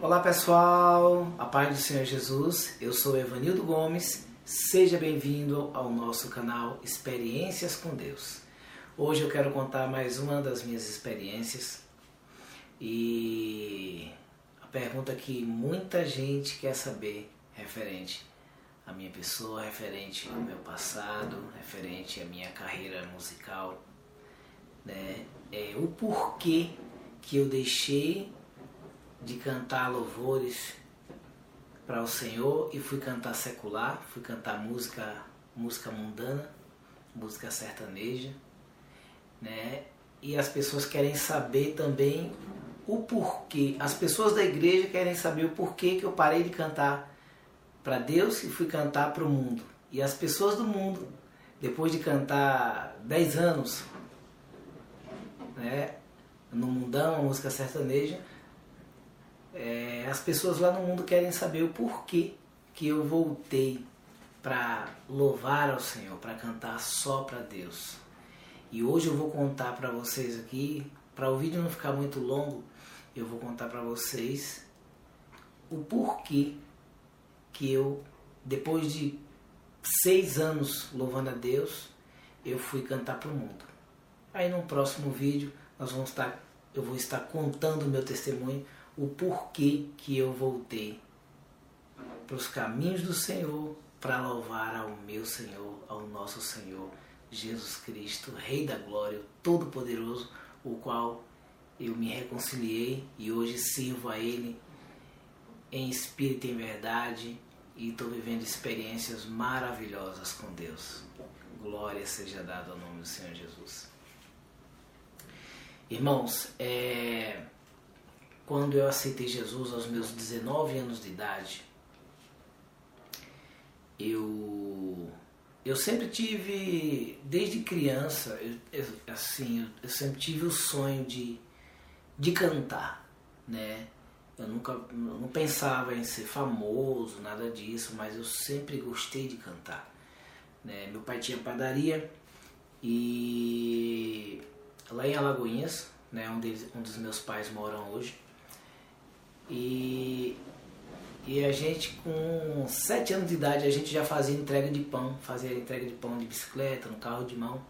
Olá pessoal, a paz do Senhor Jesus, eu sou Evanildo Gomes, seja bem-vindo ao nosso canal Experiências com Deus. Hoje eu quero contar mais uma das minhas experiências e a pergunta que muita gente quer saber referente à minha pessoa, referente ao meu passado, referente à minha carreira musical, né? É o porquê que eu deixei de cantar louvores para o Senhor e fui cantar secular, fui cantar música, música mundana, música sertaneja, né? E as pessoas querem saber também o porquê. As pessoas da igreja querem saber o porquê que eu parei de cantar para Deus e fui cantar para o mundo. E as pessoas do mundo, depois de cantar 10 anos, né, no mundão, a música sertaneja, é, as pessoas lá no mundo querem saber o porquê que eu voltei para louvar ao Senhor, para cantar só para Deus. E hoje eu vou contar para vocês aqui, para o vídeo não ficar muito longo, eu vou contar para vocês o porquê que eu, depois de seis anos louvando a Deus, eu fui cantar para o mundo. Aí no próximo vídeo nós vamos estar, eu vou estar contando o meu testemunho o porquê que eu voltei para os caminhos do Senhor para louvar ao meu Senhor, ao nosso Senhor Jesus Cristo, Rei da Glória, Todo-Poderoso, o qual eu me reconciliei e hoje sirvo a Ele em espírito e em verdade e estou vivendo experiências maravilhosas com Deus. Glória seja dada ao nome do Senhor Jesus. Irmãos, é quando eu aceitei Jesus aos meus 19 anos de idade, eu eu sempre tive, desde criança, eu, eu, assim, eu, eu, sempre tive o sonho de, de cantar, né? Eu nunca não pensava em ser famoso, nada disso, mas eu sempre gostei de cantar. Né? Meu pai tinha padaria e lá em Alagoinhas, né, onde, onde os meus pais moram hoje, e, e a gente com 7 anos de idade a gente já fazia entrega de pão, fazia entrega de pão de bicicleta, no carro de mão,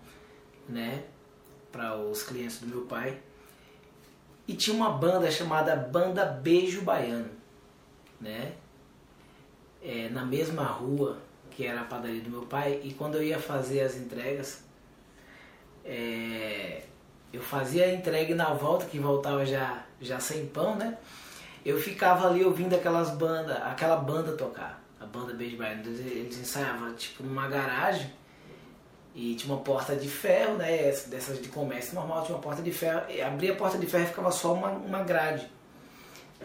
né? Para os clientes do meu pai. E tinha uma banda chamada Banda Beijo Baiano, né? É, na mesma rua que era a padaria do meu pai. E quando eu ia fazer as entregas, é, eu fazia a entrega e na volta, que voltava já, já sem pão, né? Eu ficava ali ouvindo aquelas bandas, aquela banda tocar, a banda Beijo Baiano. Eles ensaiavam tipo numa garagem e tinha uma porta de ferro, né? Dessas de comércio normal, tinha uma porta de ferro. E abria a porta de ferro e ficava só uma, uma grade,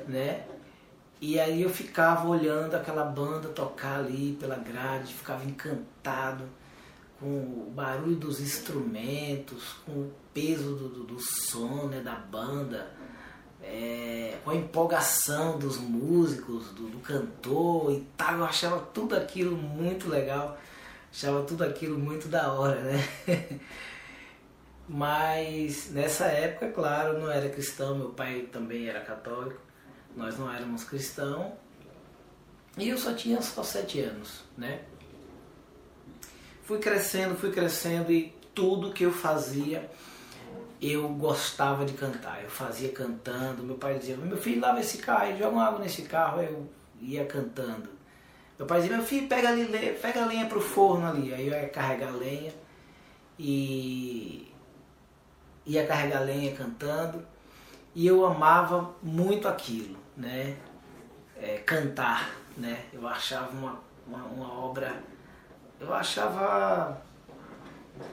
né? E aí eu ficava olhando aquela banda tocar ali pela grade, ficava encantado com o barulho dos instrumentos, com o peso do, do, do som né, da banda é, com a empolgação dos músicos, do, do, cantor e tal. Eu achava tudo aquilo muito legal, achava tudo aquilo muito da hora, né? Mas nessa época, claro, não era cristão, meu pai também era católico, nós não éramos cristãos e eu só tinha só sete anos, né? Fui crescendo, fui crescendo e tudo que eu fazia eu gostava de cantar, eu fazia cantando. Meu pai dizia: Meu filho, lava esse carro, joga uma água nesse carro. Eu ia cantando. Meu pai dizia: Meu filho, pega, ali, pega a lenha pro forno ali. Aí eu ia carregar a lenha e ia carregar a lenha cantando. E eu amava muito aquilo, né? É, cantar, né? Eu achava uma, uma, uma obra. Eu achava.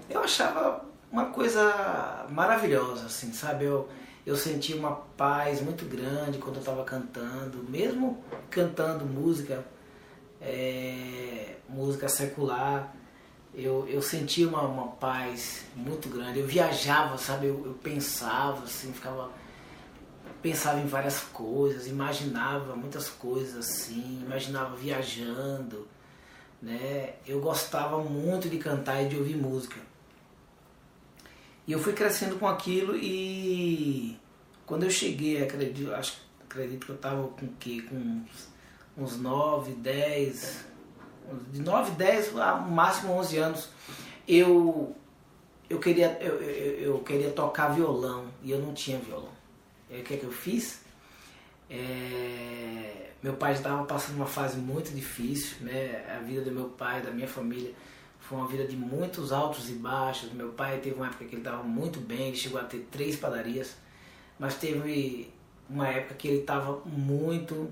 Eu achava uma coisa maravilhosa, assim, sabe? Eu, eu senti uma paz muito grande quando eu estava cantando, mesmo cantando música, é, música secular, eu, eu sentia uma, uma paz muito grande. Eu viajava, sabe? Eu, eu pensava, assim, ficava pensava em várias coisas, imaginava muitas coisas assim, imaginava viajando, né? Eu gostava muito de cantar e de ouvir música. E eu fui crescendo com aquilo e quando eu cheguei, acredito, acho acredito que eu estava com que com uns, uns 9, 10, de 9, 10 a máximo 11 anos, eu eu queria eu, eu, eu queria tocar violão e eu não tinha violão. E o que é que eu fiz? É, meu pai estava passando uma fase muito difícil, né? A vida do meu pai, da minha família, foi uma vida de muitos altos e baixos. Meu pai teve uma época que ele estava muito bem, ele chegou a ter três padarias, mas teve uma época que ele estava muito,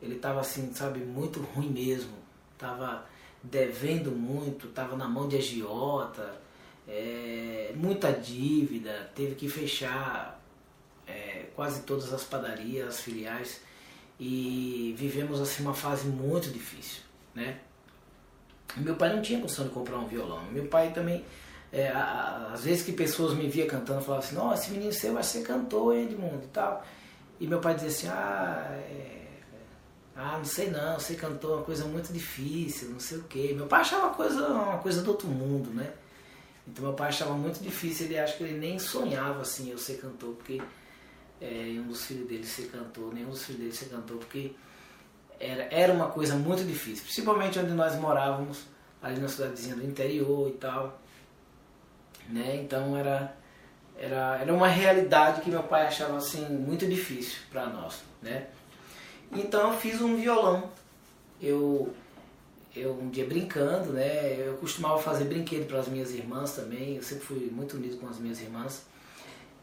ele estava assim, sabe, muito ruim mesmo. Tava devendo muito, estava na mão de agiota, é, muita dívida, teve que fechar é, quase todas as padarias, as filiais, e vivemos assim uma fase muito difícil, né? Meu pai não tinha condição de comprar um violão. Meu pai também, é, às vezes que pessoas me via cantando, falavam assim, nossa, esse menino seu vai ser cantor, Edmundo e tal. E meu pai dizia assim, ah, é, ah, não sei não, você cantou uma coisa muito difícil, não sei o quê. Meu pai achava uma coisa, uma coisa do outro mundo, né? Então meu pai achava muito difícil, ele acha que ele nem sonhava assim eu ser cantor, porque é, um dos filhos dele ser cantor, nenhum dos filhos dele ser cantor, porque era, era uma coisa muito difícil, principalmente onde nós morávamos, ali na cidadezinha do interior e tal. Né? Então era, era, era uma realidade que meu pai achava assim muito difícil para nós. Né? Então eu fiz um violão. Eu, eu um dia brincando, né? Eu costumava fazer brinquedo para as minhas irmãs também. Eu sempre fui muito unido com as minhas irmãs.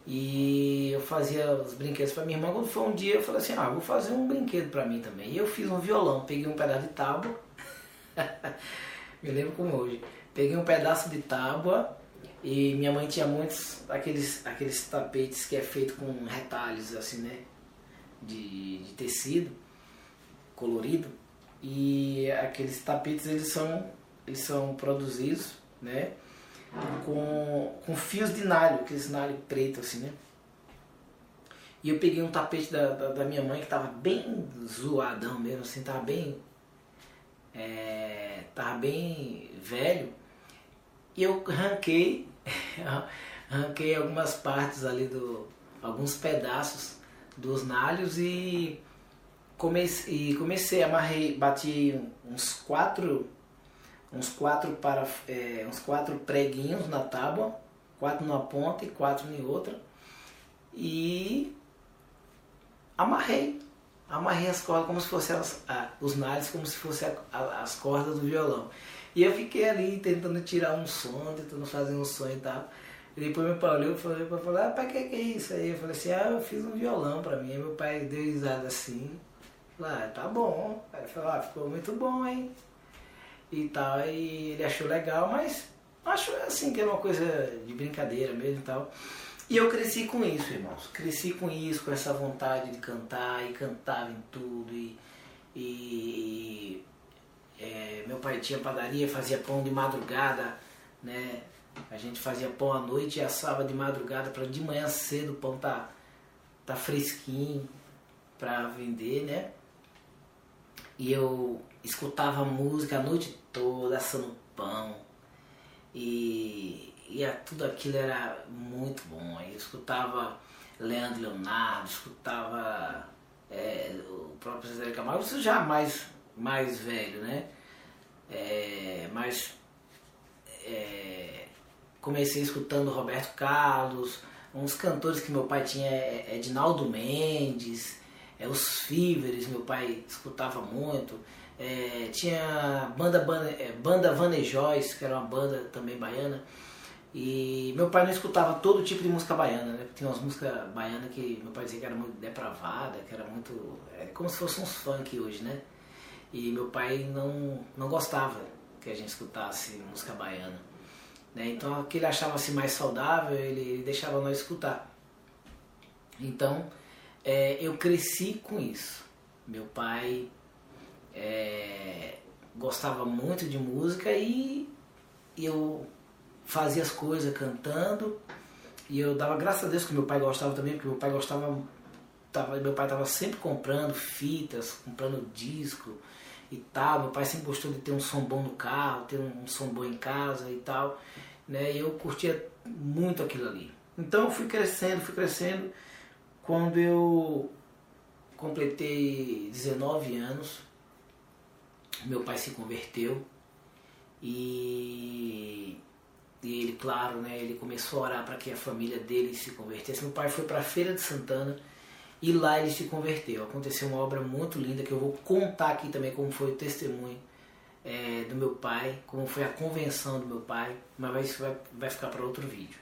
E eu fazia os brinquedos para minha irmã. Quando foi um dia, eu falei assim: ah, vou fazer um brinquedo para mim também. E eu fiz um violão. Peguei um pedaço de tábua. Me lembro como hoje. Peguei um pedaço de tábua. E minha mãe tinha muitos aqueles, aqueles tapetes que é feito com retalhos assim, né? De, de tecido colorido. E aqueles tapetes eles são, eles são produzidos, né? Com, com fios de nalho, aqueles nalho preto assim, né? E eu peguei um tapete da, da, da minha mãe que tava bem zoadão mesmo, assim, tava bem. É, tava bem velho. E eu ranquei, ranquei algumas partes ali do. alguns pedaços dos nalhos e comecei, e comecei amarrei, bati uns quatro uns quatro, para, é, uns quatro preguinhos na tábua, quatro numa ponta e quatro em outra. E amarrei. Amarrei as cordas como se fossem ah, os nalhos, como se fossem as cordas do violão. E eu fiquei ali tentando tirar um som, tentando fazer um som e tal. E depois meu pai olhou e falou, ah, pai, que que é isso aí? Eu falei assim, ah, eu fiz um violão pra mim. Aí meu pai deu risada assim. Falei, ah, tá bom. Aí ele falou, ah, ficou muito bom, hein? E tal. E ele achou legal, mas acho assim que é uma coisa de brincadeira mesmo e tal. E eu cresci com isso, irmãos. Cresci com isso, com essa vontade de cantar e cantava em tudo. E, e é, meu pai tinha padaria, fazia pão de madrugada, né? A gente fazia pão à noite e assava de madrugada para de manhã cedo o pão tá, tá fresquinho para vender, né? E eu escutava música a noite toda, assando pão. E, e tudo aquilo era muito bom. Eu escutava Leandro Leonardo, escutava é, o próprio Zé Camargo, isso já mais, mais velho, né? É, mas é, comecei escutando Roberto Carlos, uns cantores que meu pai tinha, é, é Edinaldo Mendes, é, os Fíveres, meu pai escutava muito. É, tinha banda, banda, é, banda Vanejóis, que era uma banda também baiana. E meu pai não escutava todo tipo de música baiana, né? Tinha umas músicas baianas que meu pai dizia que era muito depravada, que era muito. É como se fosse uns funk hoje, né? E meu pai não, não gostava que a gente escutasse música baiana. Né? Então, o que ele achava assim, mais saudável, ele deixava nós escutar. Então, é, eu cresci com isso. Meu pai é, gostava muito de música e eu fazia as coisas cantando e eu dava graças a Deus que meu pai gostava também, porque meu pai gostava, tava, meu pai estava sempre comprando fitas, comprando disco e tal. Meu pai sempre gostou de ter um som bom no carro, ter um, um som bom em casa e tal. Né? E eu curtia muito aquilo ali. Então eu fui crescendo, fui crescendo. Quando eu completei 19 anos, meu pai se converteu e, e ele, claro, né, ele começou a orar para que a família dele se convertesse. Meu pai foi para a Feira de Santana e lá ele se converteu. Aconteceu uma obra muito linda que eu vou contar aqui também como foi o testemunho é, do meu pai, como foi a convenção do meu pai, mas isso vai, vai ficar para outro vídeo.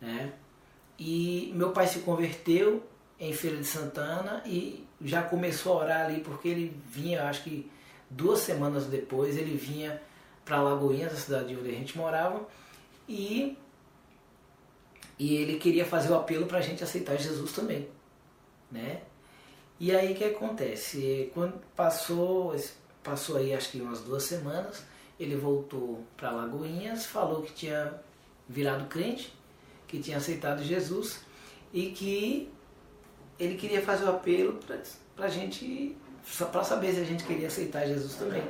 Né? E meu pai se converteu em Feira de Santana e já começou a orar ali porque ele vinha, acho que duas semanas depois, ele vinha para Lagoinhas, a cidade onde a gente morava, e, e ele queria fazer o apelo para a gente aceitar Jesus também né? E aí o que acontece? Quando passou, passou aí acho que umas duas semanas, ele voltou para Lagoinhas, falou que tinha virado crente, que tinha aceitado Jesus e que ele queria fazer o apelo para a gente, para saber se a gente queria aceitar Jesus também.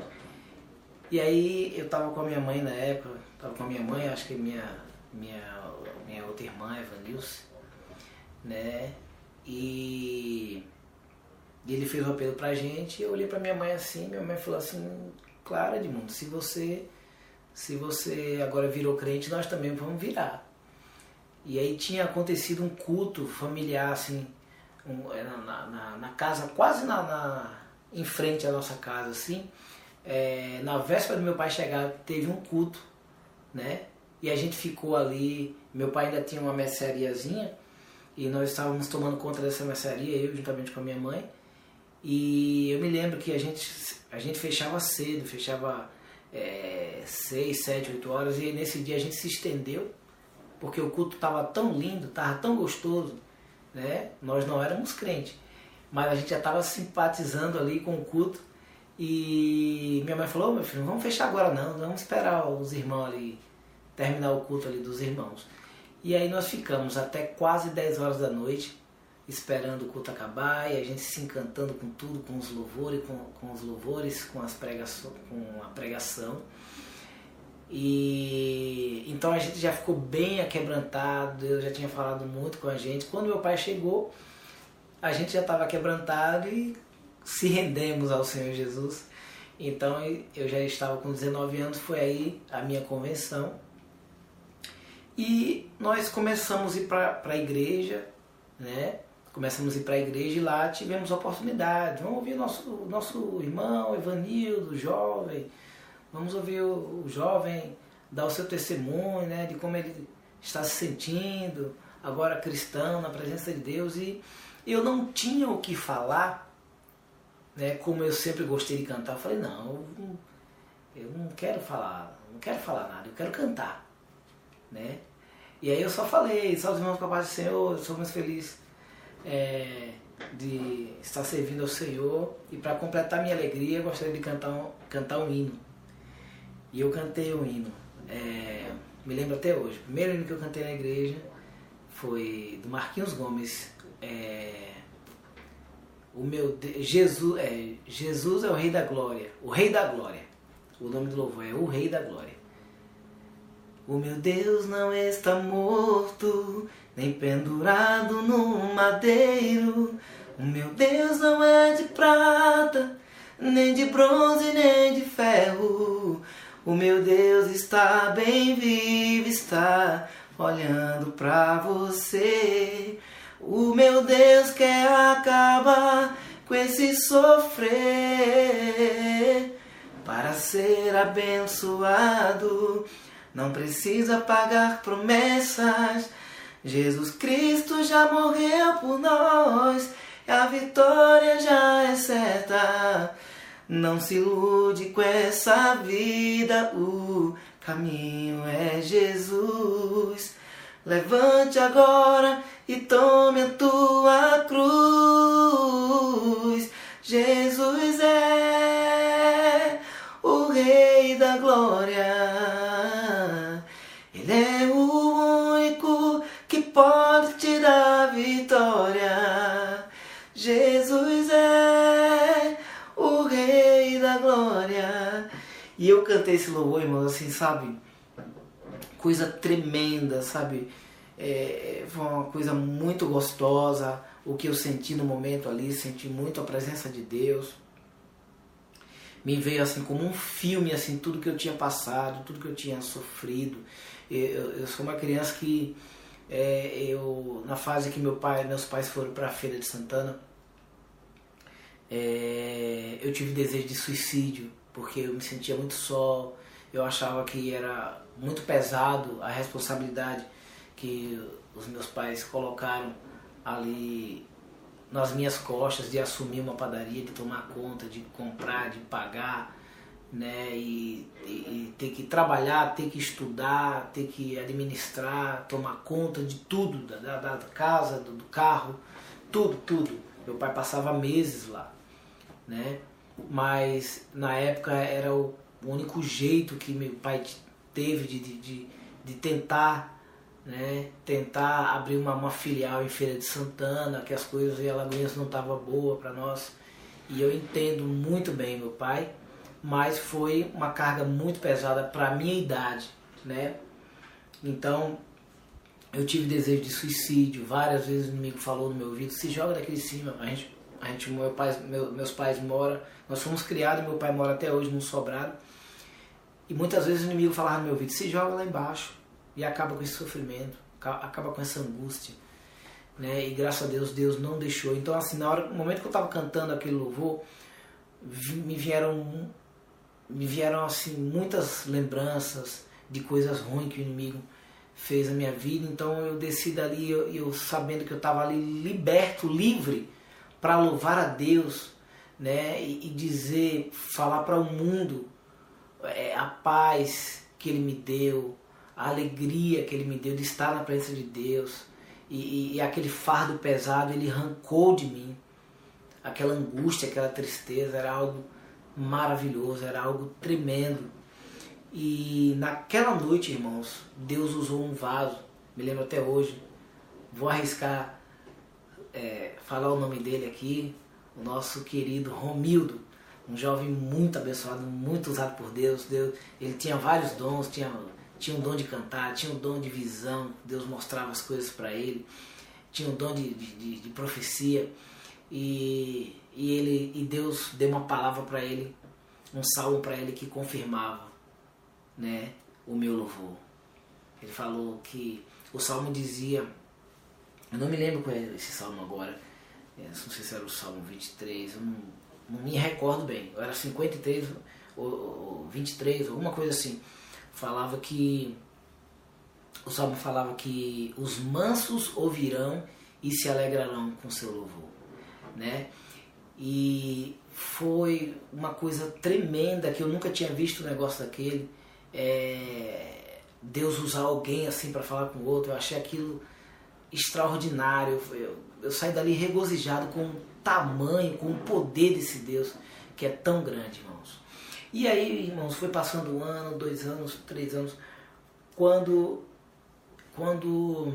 E aí eu estava com a minha mãe na época, estava com a minha mãe, acho que minha, minha, minha outra irmã, Evanilce, né? E ele fez o apelo pra gente, eu olhei pra minha mãe assim, minha mãe falou assim, claro Edmundo, se você se você agora virou crente, nós também vamos virar. E aí tinha acontecido um culto familiar, assim, um, na, na, na, casa, quase na, na, em frente à nossa casa, assim. É, na véspera do meu pai chegar, teve um culto, né? E a gente ficou ali, meu pai ainda tinha uma merceariazinha, e nós estávamos tomando conta dessa mercearia, eu juntamente com a minha mãe. E eu me lembro que a gente, a gente fechava cedo, fechava é, 6, 7, 8 horas, e nesse dia a gente se estendeu, porque o culto estava tão lindo, estava tão gostoso, né? Nós não éramos crentes, mas a gente já estava simpatizando ali com o culto. E minha mãe falou: meu filho, não vamos fechar agora não, vamos esperar os irmãos ali, terminar o culto ali dos irmãos. E aí nós ficamos até quase 10 horas da noite esperando o culto acabar e a gente se encantando com tudo, com os louvores, com, com os louvores, com as com a pregação. E então a gente já ficou bem aquebrantado, Deus já tinha falado muito com a gente. Quando meu pai chegou, a gente já estava quebrantado e se rendemos ao Senhor Jesus. Então eu já estava com 19 anos, foi aí a minha convenção e nós começamos a ir para a igreja, né? Começamos a ir para a igreja e lá tivemos oportunidade. Vamos ouvir nosso, nosso irmão Evanildo, jovem. Vamos ouvir o, o jovem dar o seu testemunho, né? De como ele está se sentindo, agora cristão, na presença de Deus. E eu não tinha o que falar, né? Como eu sempre gostei de cantar. Eu falei, não, eu não quero falar, não quero falar nada, eu quero cantar né? E aí eu só falei, só os irmãos com a paz do Senhor, sou muito feliz é, de estar servindo ao Senhor e para completar minha alegria eu gostaria de cantar um, cantar um hino. E eu cantei um hino, é, me lembro até hoje, o primeiro hino que eu cantei na igreja foi do Marquinhos Gomes, é, o meu Jesus é, Jesus é o Rei da Glória, o Rei da Glória. O nome do louvor é o Rei da Glória. O meu Deus não está morto, nem pendurado no madeiro. O meu Deus não é de prata, nem de bronze, nem de ferro. O meu Deus está bem vivo, está olhando para você. O meu Deus quer acabar com esse sofrer para ser abençoado não precisa pagar promessas. Jesus Cristo já morreu por nós, a vitória já é certa. Não se ilude com essa vida, o caminho é Jesus. Levante agora e tome a tua cruz. Jesus é o Rei da Glória. Ele é o único que pode te dar vitória. Jesus é o Rei da Glória. E eu cantei esse louvor, irmão, assim, sabe? Coisa tremenda, sabe? é, foi uma coisa muito gostosa. O que eu senti no momento ali, senti muito a presença de Deus. Me veio assim como um filme, assim, tudo que eu tinha passado, tudo que eu tinha sofrido. Eu, eu sou uma criança que é, eu na fase que meu pai, meus pais foram para a feira de Santana, é, eu tive desejo de suicídio porque eu me sentia muito só. Eu achava que era muito pesado a responsabilidade que os meus pais colocaram ali nas minhas costas de assumir uma padaria, de tomar conta, de comprar, de pagar, né? E, e, e, ter que trabalhar, ter que estudar, ter que administrar, tomar conta de tudo, da, da, casa, do, do, carro, tudo, tudo. Meu pai passava meses lá, né? Mas na época era o único jeito que meu pai teve de, de, de tentar né, tentar abrir uma, uma, filial em Feira de Santana, que as coisas em Alagoinhas não estavam boas para nós. E eu entendo muito bem meu pai, mas foi uma carga muito pesada para minha idade, né? Então, eu tive desejo de suicídio, várias vezes o inimigo falou no meu ouvido, se joga daqui de cima, a gente, a gente meu pai, meu, meus pais moram, nós fomos criados, meu pai mora até hoje num sobrado, e muitas vezes o inimigo falava no meu ouvido, se joga lá embaixo, e acaba com esse sofrimento, acaba com essa angústia. Né? E graças a Deus, Deus não deixou. Então, assim, na hora, no momento que eu estava cantando aquele louvor, me vieram, me vieram assim muitas lembranças de coisas ruins que o inimigo fez na minha vida. Então, eu desci dali, eu, eu sabendo que eu estava ali liberto, livre, para louvar a Deus, né? E, e dizer, falar para o mundo a paz que Ele me deu, a alegria que ele me deu de estar na presença de Deus e, e, e aquele fardo pesado ele arrancou de mim. Aquela angústia, aquela tristeza era algo maravilhoso, era algo tremendo. E naquela noite, irmãos, Deus usou um vaso, me lembro até hoje. Vou arriscar é, falar o nome dele aqui, o nosso querido Romildo, um jovem muito abençoado, muito usado por Deus. Deus ele tinha vários dons, tinha tinha um dom de cantar, tinha um dom de visão, Deus mostrava as coisas para ele, tinha um dom de, de, de profecia e, e, ele, e Deus deu uma palavra para ele, um salmo para ele que confirmava né, o meu louvor. Ele falou que o salmo dizia, eu não me lembro qual é esse salmo agora, é, não sei se era o salmo 23, eu não, não me recordo bem, era 53 ou, ou 23, alguma coisa assim falava que o Salmo falava que os mansos ouvirão e se alegrarão com seu louvor, né? E foi uma coisa tremenda que eu nunca tinha visto um negócio daquele. É, Deus usar alguém assim para falar com o outro, eu achei aquilo extraordinário. Eu, eu saí dali regozijado com tamanho, com o poder desse Deus que é tão grande, irmãos. E aí, irmãos, foi passando um ano, dois anos, três anos, quando, quando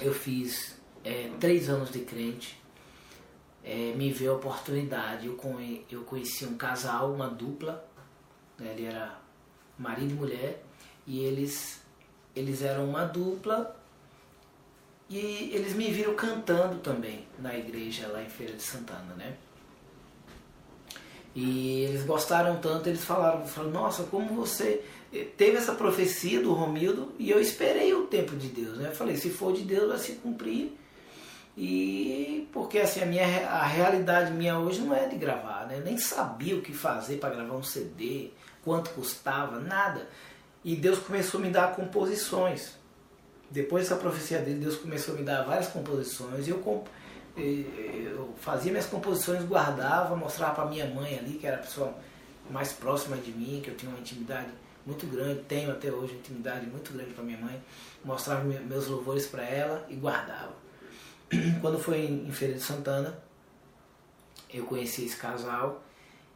eu fiz é, três anos de crente, é, me veio a oportunidade. Eu, eu conheci um casal, uma dupla, né, ele era marido e mulher, e eles, eles eram uma dupla e eles me viram cantando também na igreja lá em Feira de Santana, né? E eles gostaram tanto, eles falaram, falaram, nossa, como você teve essa profecia do Romildo e eu esperei o tempo de Deus, né? Eu falei, se for de Deus vai se cumprir. E porque assim a minha a realidade minha hoje não é de gravar, né? Eu nem sabia o que fazer para gravar um CD, quanto custava, nada. E Deus começou a me dar composições. Depois dessa profecia dele, Deus começou a me dar várias composições. Eu eu fazia minhas composições, guardava, mostrava para minha mãe ali, que era a pessoa mais próxima de mim, que eu tinha uma intimidade muito grande, tenho até hoje uma intimidade muito grande com a minha mãe, mostrava meus louvores para ela e guardava. Quando foi em Feira de Santana, eu conheci esse casal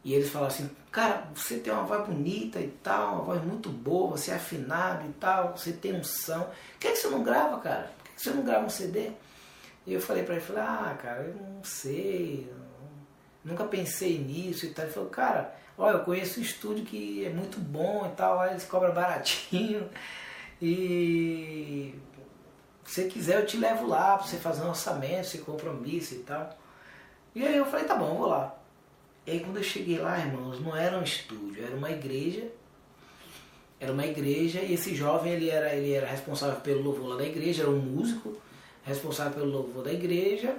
e eles falaram assim, cara, você tem uma voz bonita e tal, uma voz muito boa, você é afinado e tal, você tem um som. Por que, é que você não grava, cara? Por que, é que você não grava um CD? E eu falei para ele, falei, ah, cara, eu não sei, nunca pensei nisso e tal. Ele falou, cara, olha, eu conheço um estúdio que é muito bom e tal, eles cobram baratinho. E se você quiser eu te levo lá pra você fazer um orçamento, sem compromisso e tal. E aí eu falei, tá bom, eu vou lá. E aí quando eu cheguei lá, irmãos, não era um estúdio, era uma igreja. Era uma igreja e esse jovem ele era, ele era responsável pelo louvor lá da igreja, era um músico responsável pelo louvor da igreja.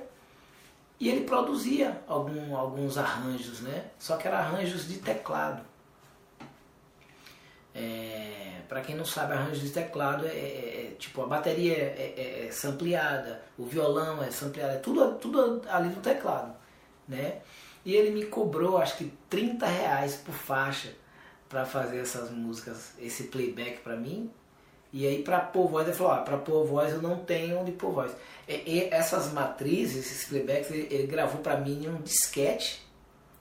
E ele produzia algum, alguns arranjos, né? Só que eram arranjos de teclado. É, para quem não sabe, arranjo de teclado é, é, é tipo a bateria é, é, é sampleada, o violão é sampleado, é tudo, tudo ali do teclado, né? E ele me cobrou acho que 30 reais por faixa para fazer essas músicas, esse playback para mim. E aí para pôr voz, ele falou, ah, para pôr voz eu não tenho onde pôr voz. E, e essas matrizes, esses playbacks, ele, ele gravou para mim em um disquete,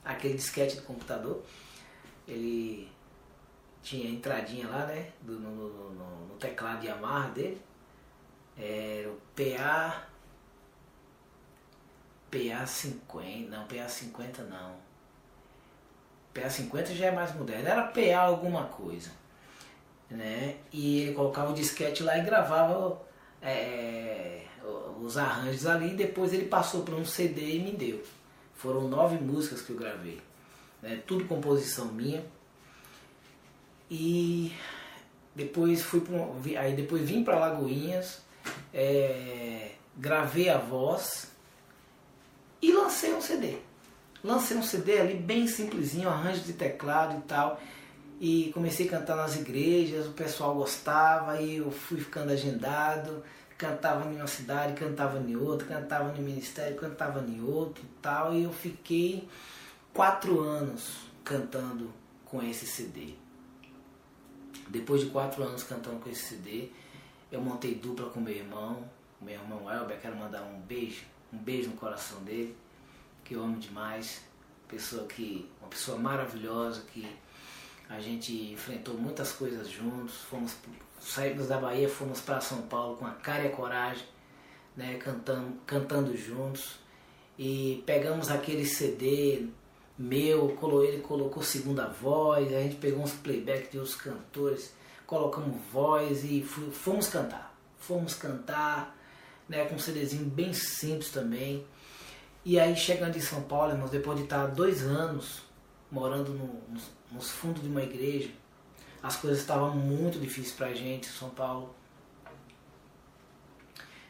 aquele disquete do computador. Ele tinha a entradinha lá, né? Do, no, no, no, no teclado de amarra dele. Era o PA. PA 50. Não, PA 50 não. PA 50 já é mais moderno. Era PA alguma coisa. Né? E ele colocava o disquete lá e gravava é, os arranjos ali. Depois ele passou para um CD e me deu. Foram nove músicas que eu gravei. Né? Tudo composição minha. E depois fui pra, aí depois vim para Lagoinhas, é, gravei a voz e lancei um CD. Lancei um CD ali bem simplesinho, arranjo de teclado e tal. E comecei a cantar nas igrejas, o pessoal gostava e eu fui ficando agendado. Cantava em uma cidade, cantava em outra, cantava no ministério, cantava em outro e tal. E eu fiquei quatro anos cantando com esse CD. Depois de quatro anos cantando com esse CD, eu montei dupla com meu irmão, meu irmão Elber, quero mandar um beijo, um beijo no coração dele, que eu amo demais, pessoa que, uma pessoa maravilhosa que a gente enfrentou muitas coisas juntos, fomos saímos da Bahia, fomos para São Paulo com a cara e a coragem, né, cantando, cantando juntos. E pegamos aquele CD meu, ele colocou segunda voz, a gente pegou uns playback de outros cantores, colocamos voz e fomos cantar. Fomos cantar, né, com um CDzinho bem simples também. E aí chegando em São Paulo, irmãos, depois de estar dois anos morando no, nos, nos fundos de uma igreja, as coisas estavam muito difíceis pra gente em São Paulo.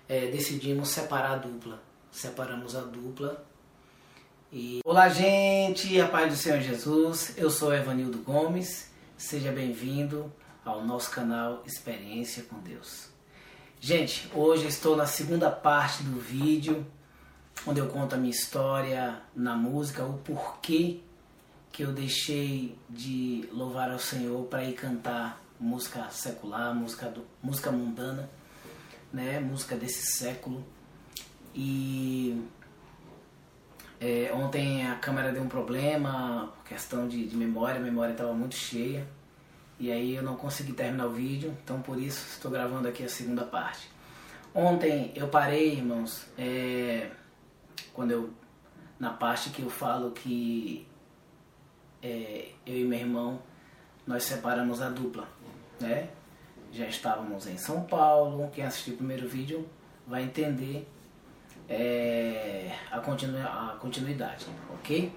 É, decidimos separar a dupla. Separamos a dupla e... Olá, gente, a paz do Senhor Jesus. Eu sou Evanildo Gomes. Seja bem-vindo ao nosso canal Experiência com Deus. Gente, hoje estou na segunda parte do vídeo onde eu conto a minha história na música, o porquê que eu deixei de louvar ao Senhor para ir cantar música secular, música, do, música mundana, né, música desse século. E é, ontem a câmera deu um problema, questão de, de memória, a memória estava muito cheia. E aí eu não consegui terminar o vídeo, então por isso estou gravando aqui a segunda parte. Ontem eu parei, irmãos, é, quando eu na parte que eu falo que é, eu e meu irmão nós separamos a dupla, né? Já estávamos em São Paulo. Quem assistiu o primeiro vídeo vai entender é, a, continu, a continuidade, ok?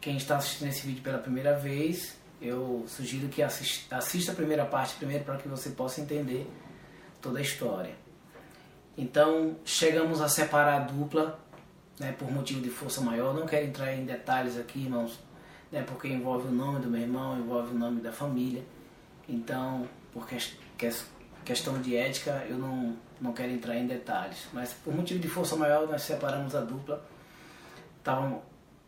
Quem está assistindo esse vídeo pela primeira vez, eu sugiro que assista, assista a primeira parte primeiro para que você possa entender toda a história. Então, chegamos a separar a dupla né, por motivo de força maior. Não quero entrar em detalhes aqui, irmãos, né, porque envolve o nome do meu irmão, envolve o nome da família. Então, por questão de ética, eu não, não quero entrar em detalhes, mas por motivo de força maior nós separamos a dupla.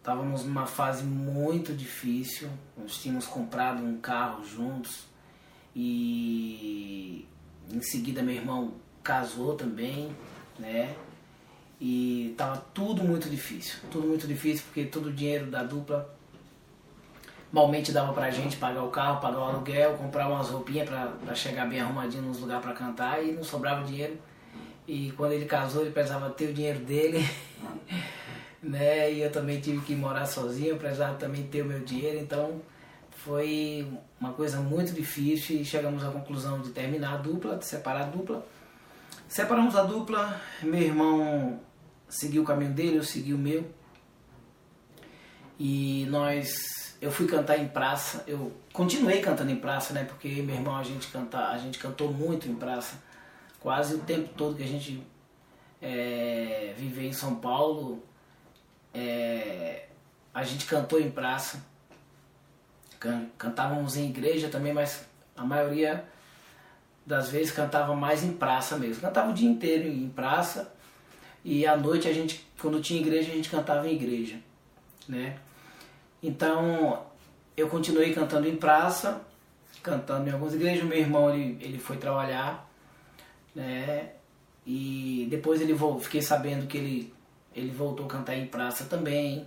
Estávamos numa fase muito difícil, nós tínhamos comprado um carro juntos e em seguida meu irmão casou também, né? E estava tudo muito difícil, tudo muito difícil porque todo o dinheiro da dupla malmente dava pra gente pagar o carro, pagar o aluguel, comprar umas roupinhas pra, chegar bem arrumadinho nos lugares pra cantar e não sobrava dinheiro. E quando ele casou, ele precisava ter o dinheiro dele, né? E eu também tive que morar sozinho, precisava também ter o meu dinheiro, então foi uma coisa muito difícil e chegamos à conclusão de terminar a dupla, de separar a dupla. Separamos a dupla, meu irmão seguiu o caminho dele, eu segui o meu. E nós, eu fui cantar em praça, eu continuei cantando em praça, né? Porque meu irmão a gente canta, a gente cantou muito em praça, quase o tempo todo que a gente é, viveu em São Paulo, é, a gente cantou em praça. Cantávamos em igreja também, mas a maioria das vezes cantava mais em praça mesmo. Cantava o dia inteiro em praça e à noite a gente, quando tinha igreja, a gente cantava em igreja, né? Então eu continuei cantando em praça, cantando em algumas igrejas. Meu irmão ele, ele foi trabalhar, né? E depois ele fiquei sabendo que ele ele voltou a cantar em praça também,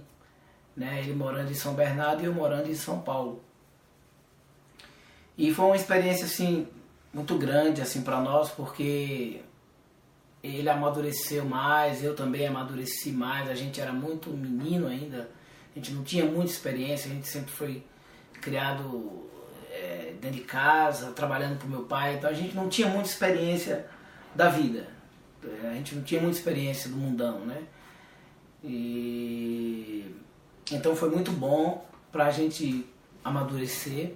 né? Ele morando em São Bernardo e eu morando em São Paulo. E foi uma experiência assim muito grande assim para nós, porque ele amadureceu mais, eu também amadureci mais, a gente era muito menino ainda, a gente não tinha muita experiência, a gente sempre foi criado é, dentro de casa, trabalhando para o meu pai, então a gente não tinha muita experiência da vida, a gente não tinha muita experiência do mundão, né? E então foi muito bom para a gente amadurecer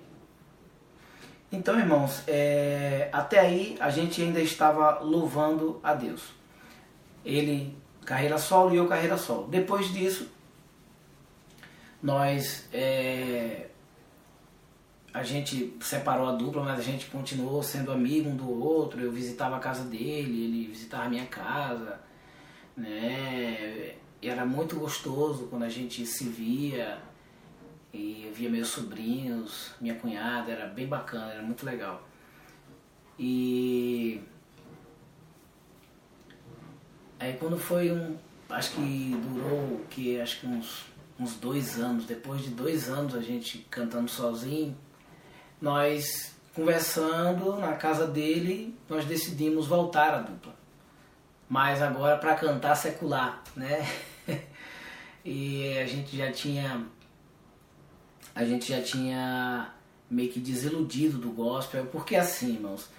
então, irmãos, é, até aí a gente ainda estava louvando a Deus. Ele carreira solo e eu carreira solo. Depois disso, nós é, a gente separou a dupla, mas a gente continuou sendo amigo um do outro. Eu visitava a casa dele, ele visitava a minha casa, né? E era muito gostoso quando a gente se via e via meus sobrinhos, minha cunhada, era bem bacana, era muito legal. E aí quando foi um. Acho que durou que acho que uns, uns dois anos, depois de dois anos a gente cantando sozinho, nós conversando na casa dele, nós decidimos voltar à dupla. Mas agora para cantar secular, né? e a gente já tinha a gente já tinha meio que desiludido do gospel, porque assim, irmãos,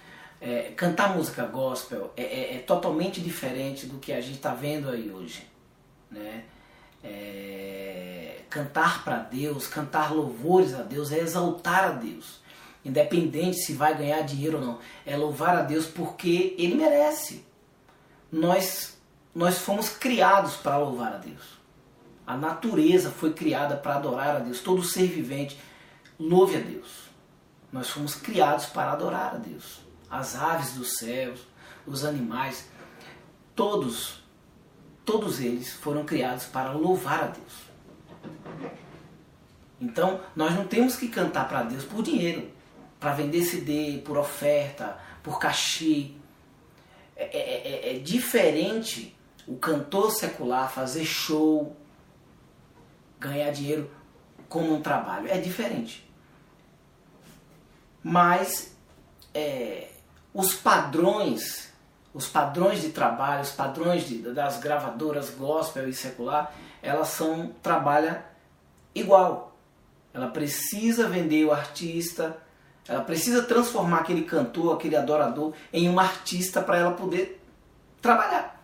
é, cantar música gospel é, é, é, totalmente diferente do que a gente está vendo aí hoje, né? É, cantar para Deus, cantar louvores a Deus, é exaltar a Deus, independente se vai ganhar dinheiro ou não, é louvar a Deus porque Ele merece. Nós nós fomos criados para louvar a Deus. A natureza foi criada para adorar a Deus. Todo ser vivente louve a Deus. Nós fomos criados para adorar a Deus. As aves dos céus, os animais, todos, todos eles foram criados para louvar a Deus. Então, nós não temos que cantar para Deus por dinheiro, para vender CD, por oferta, por cachê. É, é, é, é diferente o cantor secular fazer show, ganhar dinheiro como um trabalho. É diferente. Mas é, os padrões, os padrões de trabalho, os padrões de, das gravadoras gospel e secular, elas são trabalha igual. Ela precisa vender o artista, ela precisa transformar aquele cantor, aquele adorador em um artista para ela poder trabalhar.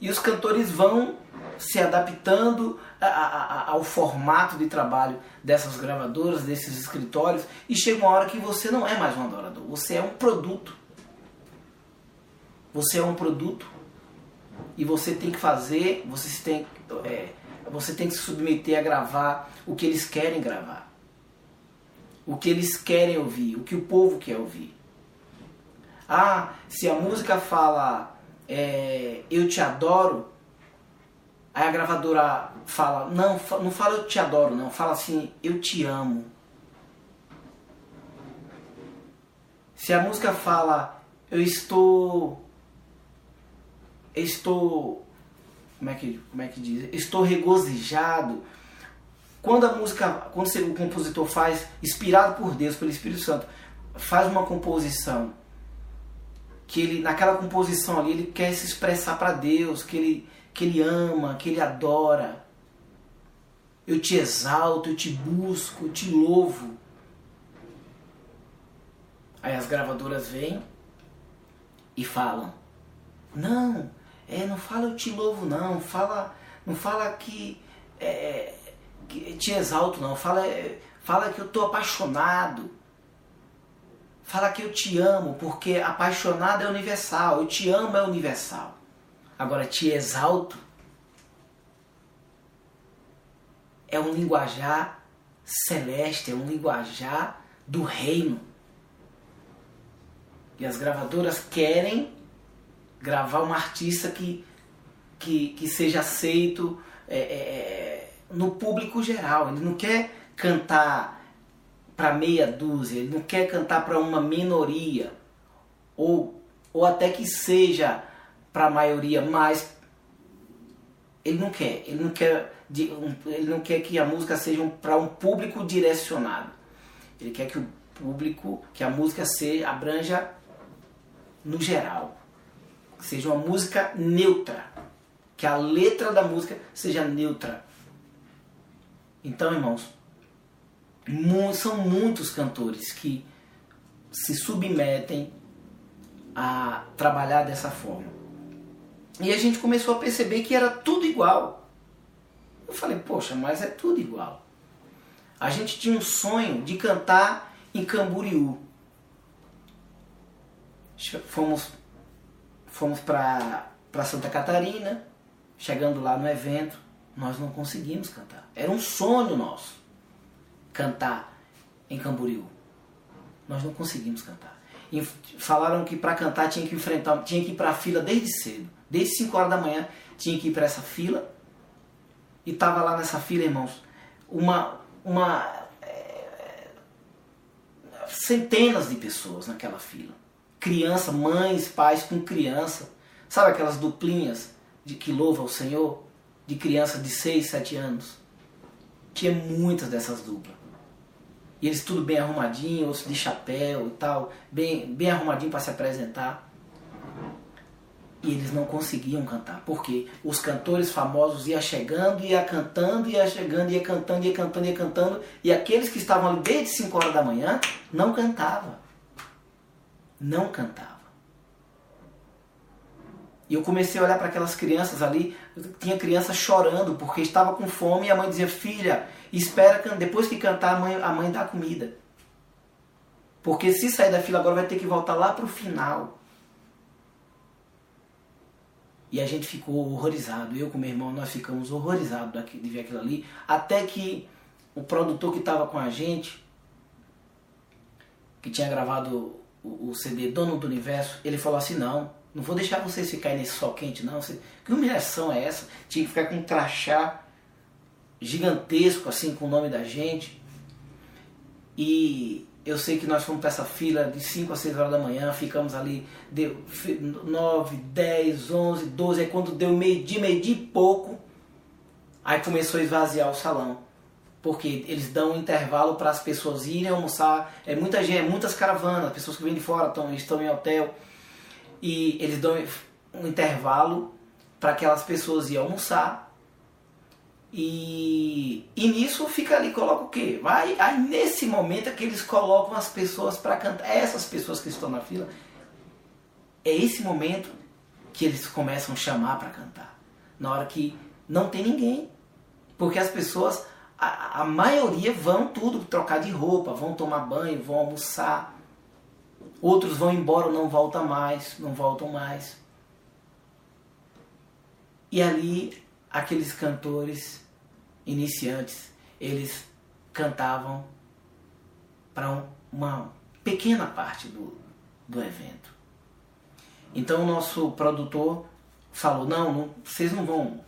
E os cantores vão se adaptando a, a, ao formato de trabalho dessas gravadoras, desses escritórios, e chega uma hora que você não é mais um adorador, você é um produto. Você é um produto e você tem que fazer, você tem, é, você tem que se submeter a gravar o que eles querem gravar, o que eles querem ouvir, o que o povo quer ouvir. Ah, se a música fala é, eu te adoro, Aí a gravadora fala, não, não fala eu te adoro, não, fala assim, eu te amo. Se a música fala, eu estou. Estou. Como é que, como é que diz? Estou regozijado. Quando a música, quando o compositor faz, inspirado por Deus, pelo Espírito Santo, faz uma composição, que ele, naquela composição ali, ele quer se expressar para Deus, que ele que Ele ama, que Ele adora. Eu te exalto, eu te busco, eu te louvo. Aí as gravadoras vêm e falam: Não, é, não fala eu te louvo, não, fala, não fala que, é, que te exalto, não, fala, fala que eu estou apaixonado. Fala que eu te amo, porque apaixonado é universal, eu te amo é universal. Agora, te exalto é um linguajar celeste, é um linguajar do reino. E as gravadoras querem gravar um artista que, que, que seja aceito é, é, é no público geral. Ele não quer cantar para meia dúzia, ele não quer cantar para uma minoria, ou, ou até que seja para a maioria, mas ele não quer, ele não quer, ele não quer que a música seja para um público direcionado. Ele quer que o público, que a música seja abranja no geral. Seja uma música neutra. Que a letra da música seja neutra. Então, irmãos, são muitos cantores que se submetem a trabalhar dessa forma. E a gente começou a perceber que era tudo igual. Eu falei, poxa, mas é tudo igual. A gente tinha um sonho de cantar em Camboriú. Fomos, fomos para Santa Catarina, chegando lá no evento, nós não conseguimos cantar. Era um sonho nosso cantar em Camboriú. Nós não conseguimos cantar. E falaram que para cantar tinha que enfrentar, tinha que ir para a fila desde cedo. Desde 5 horas da manhã tinha que ir para essa fila. E tava lá nessa fila, irmãos, uma uma é, centenas de pessoas naquela fila. Criança, mães, pais com criança. Sabe aquelas duplinhas de que louva o Senhor? De criança de 6, 7 anos. Tinha muitas dessas duplas. E eles tudo bem arrumadinho, de chapéu e tal, bem, bem arrumadinho para se apresentar. E eles não conseguiam cantar, porque os cantores famosos iam chegando, ia cantando, ia chegando, ia cantando, ia cantando, ia cantando, e aqueles que estavam ali desde 5 horas da manhã não cantavam. Não cantavam. E eu comecei a olhar para aquelas crianças ali, tinha criança chorando porque estava com fome e a mãe dizia: Filha, espera, depois que cantar, a mãe, a mãe dá comida. Porque se sair da fila agora vai ter que voltar lá para o final. E a gente ficou horrorizado. Eu com meu irmão, nós ficamos horrorizados de ver aquilo ali. Até que o produtor que estava com a gente, que tinha gravado o, CD Dono do Universo, ele falou assim, não, não vou deixar vocês ficarem nesse sol quente, não. Que humilhação é essa? Tinha que ficar com um crachá gigantesco, assim, com o nome da gente. E eu sei que nós fomos para essa fila de 5 a 6 horas da manhã, ficamos ali, deu 9, 10, 11, 12, aí quando deu meio dia, meio dia e pouco, aí começou a esvaziar o salão. Porque eles dão um intervalo para as pessoas irem almoçar, é muita gente, é muitas caravanas, pessoas que vêm de fora estão, estão em hotel, e eles dão um intervalo para aquelas pessoas ir almoçar e, e nisso fica ali, coloca o quê? Vai, aí nesse momento é que eles colocam as pessoas para cantar. Essas pessoas que estão na fila, é esse momento que eles começam a chamar para cantar. Na hora que não tem ninguém. Porque as pessoas, a, a maioria vão tudo trocar de roupa, vão tomar banho, vão almoçar. Outros vão embora, não voltam mais, não voltam mais. E ali aqueles cantores iniciantes, eles cantavam para um, uma pequena parte do, do evento. Então o nosso produtor falou, não, não, vocês não vão,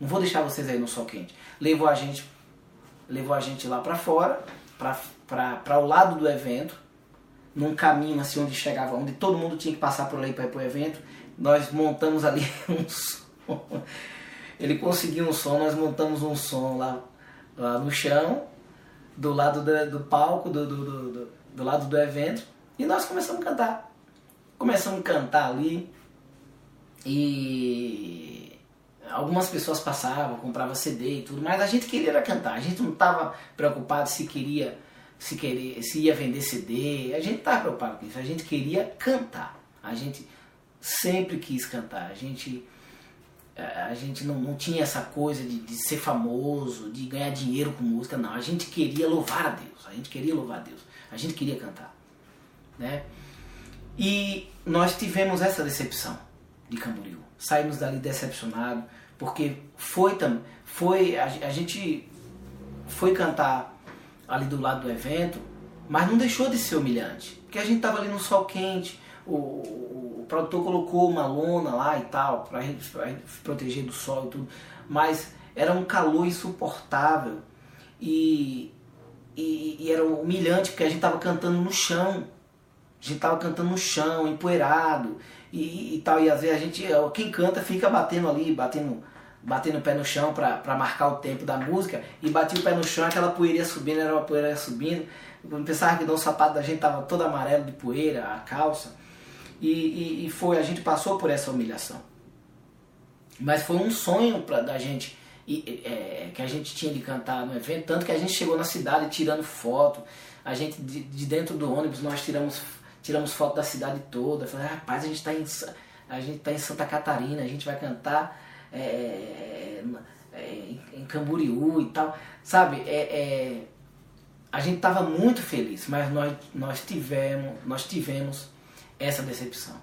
não vou deixar vocês aí no sol quente. Levou a gente, levou a gente lá para fora, para o lado do evento, num caminho assim onde chegava, onde todo mundo tinha que passar por ali para ir para o evento. Nós montamos ali um som ele conseguiu um som, nós montamos um som lá, lá no chão, do lado do, do palco, do, do, do, do lado do evento, e nós começamos a cantar. Começamos a cantar ali e algumas pessoas passavam, compravam CD e tudo, mas a gente queria cantar, a gente não estava preocupado se queria, se queria, se ia vender CD, a gente estava preocupado com isso, a gente queria cantar. A gente sempre quis cantar. A gente, a gente não, não tinha essa coisa de, de ser famoso, de ganhar dinheiro com música, não. A gente queria louvar a Deus, a gente queria louvar a Deus, a gente queria cantar. Né? E nós tivemos essa decepção de Camboriú. Saímos dali decepcionados, porque foi, foi a, a gente foi cantar ali do lado do evento, mas não deixou de ser humilhante. Porque a gente estava ali no sol quente, o, o, produtor colocou uma lona lá e tal, para proteger do sol e tudo, mas era um calor insuportável e, e, e era humilhante porque a gente estava cantando no chão. A gente tava cantando no chão, empoeirado e, e, tal. E às vezes a gente, quem canta fica batendo ali, batendo, batendo o pé no chão para marcar o tempo da música. E batia o pé no chão, aquela poeira subindo, era uma poeira subindo. Eu pensava que o sapato da gente tava todo amarelo de poeira, a calça. E, e, e, foi, a gente passou por essa humilhação. Mas foi um sonho pra, da gente e, é, que a gente tinha de cantar no evento, tanto que a gente chegou na cidade tirando foto. A gente de, de dentro do ônibus nós tiramos tiramos foto da cidade toda. Falei, rapaz, a gente está em, a gente tá em Santa Catarina, a gente vai cantar é, é, em Camboriú e tal. Sabe, é, é a gente estava muito feliz, mas nós, nós, tivemos, nós tivemos essa decepção.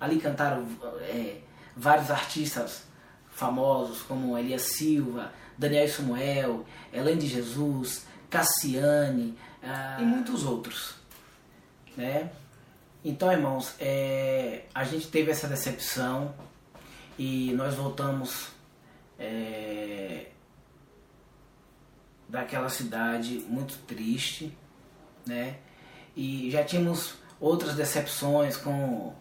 Ali cantaram é, vários artistas famosos, como Elias Silva, Daniel Samuel, Helene de Jesus, Cassiane ah, e muitos outros. Né? Então, irmãos, é, a gente teve essa decepção e nós voltamos é, daquela cidade muito triste, né? E já tínhamos outras decepções com,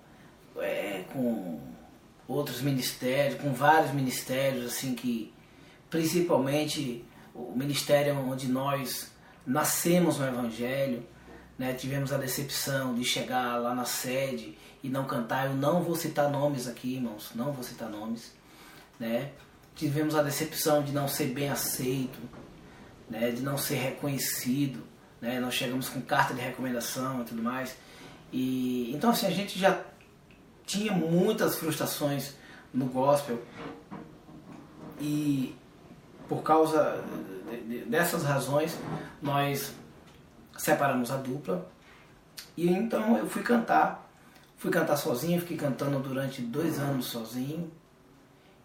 é, com outros ministérios, com vários ministérios, assim que principalmente o ministério onde nós nascemos no Evangelho, né? Tivemos a decepção de chegar lá na sede e não cantar. Eu não vou citar nomes aqui, irmãos, não vou citar nomes. Né? Tivemos a decepção de não ser bem aceito, né? de não ser reconhecido. Né? Nós chegamos com carta de recomendação e tudo mais. E, então, assim, a gente já tinha muitas frustrações no gospel. E por causa dessas razões, nós separamos a dupla e então eu fui cantar, fui cantar sozinho, fiquei cantando durante dois anos sozinho